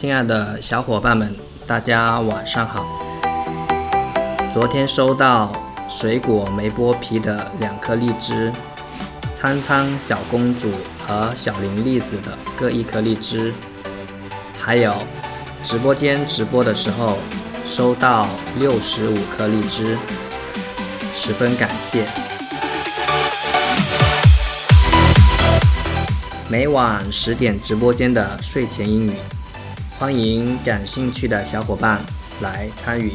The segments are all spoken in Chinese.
亲爱的小伙伴们，大家晚上好。昨天收到水果没剥皮的两颗荔枝，苍苍小公主和小林栗子的各一颗荔枝，还有直播间直播的时候收到六十五颗荔枝，十分感谢。每晚十点直播间的睡前英语，欢迎感兴趣的小伙伴来参与。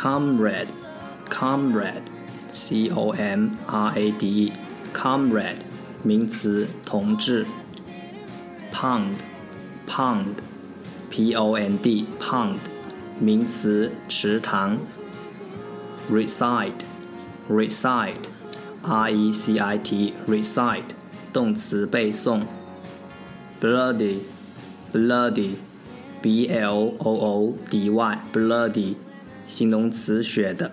Comrade, comrade, c o m r a d e, comrade, 名词，同志。Pound, pound, p o n d, pound, 名词，池塘。Recite, recite, r e c i t, recite, 动词，背诵。Bloody, bloody, b l o o d y, bloody. 形容词学的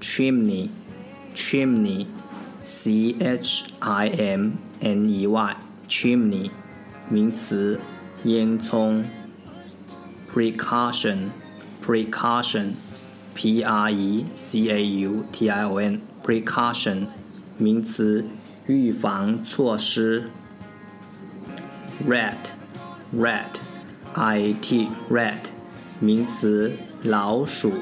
，chimney，chimney，c h i m n e y，chimney，名词，烟囱。precaution，precaution，p r e c a u t i o n，precaution，名词，预防措施。rat，rat，i a t，rat，名词。老鼠，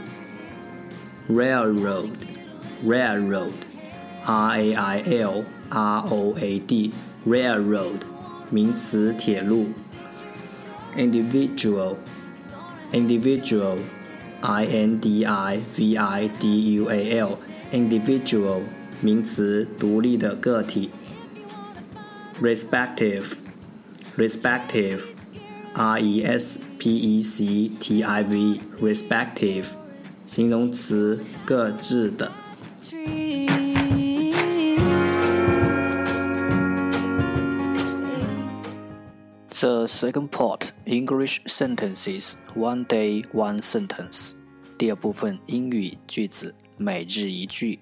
railroad，railroad，r a i l r o a d，railroad，名词，铁路。individual，individual，i n d i v i d u a l，individual，名词，独立的个体。respective，respective。R E S P E C T I V respective 形容词各自的。The second part English sentences one day one sentence 第二部分英语句子每日一句。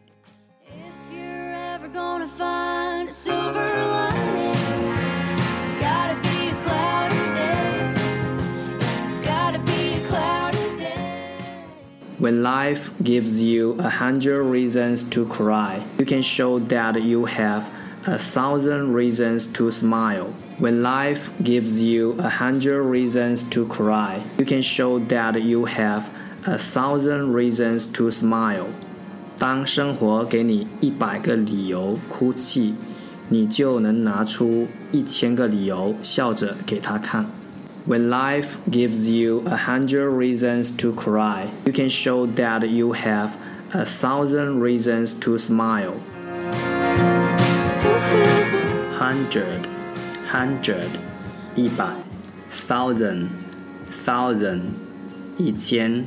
When life gives you a hundred reasons to cry, you can show that you have a thousand reasons to smile. When life gives you a hundred reasons to cry, you can show that you have a thousand reasons to smile. 当生活给你一百个理由哭泣，你就能拿出一千个理由笑着给他看。 when life gives you a hundred reasons to cry, you can show that you have a thousand reasons to smile. Hundred, hundred, 一百，thousand, thousand, 一千，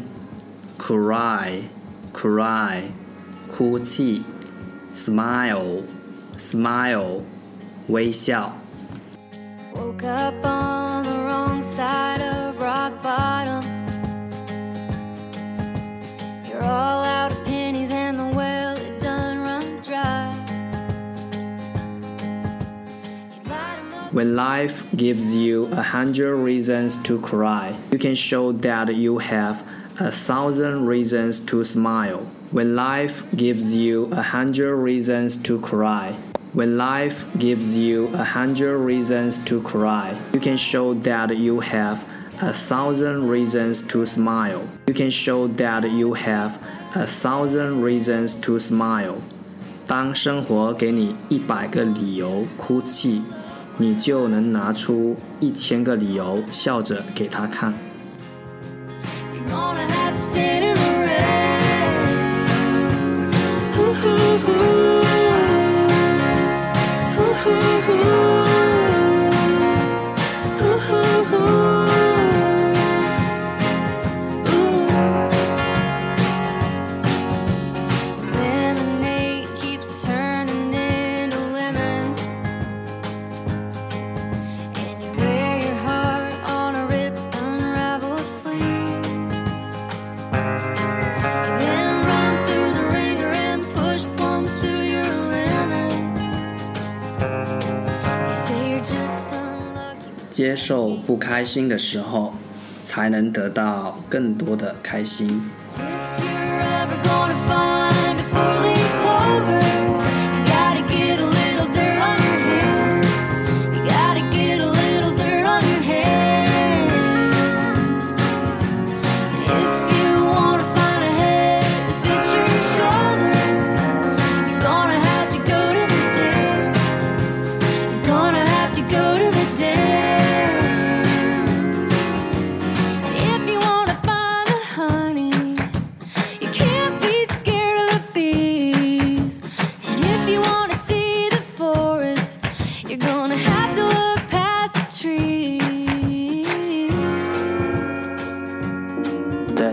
cry, cry, 哭泣，smile, smile, 微笑。Woke up on When life gives you a hundred reasons to cry, you can show that you have a thousand reasons to smile. When life gives you a hundred reasons to cry, when life gives you a hundred reasons to cry, you can show that you have a thousand reasons to smile. You can show that you have a thousand reasons to smile. 当生活给你一百个理由哭泣， 你就能拿出一千个理由笑着给他看。接受不开心的时候，才能得到更多的开心。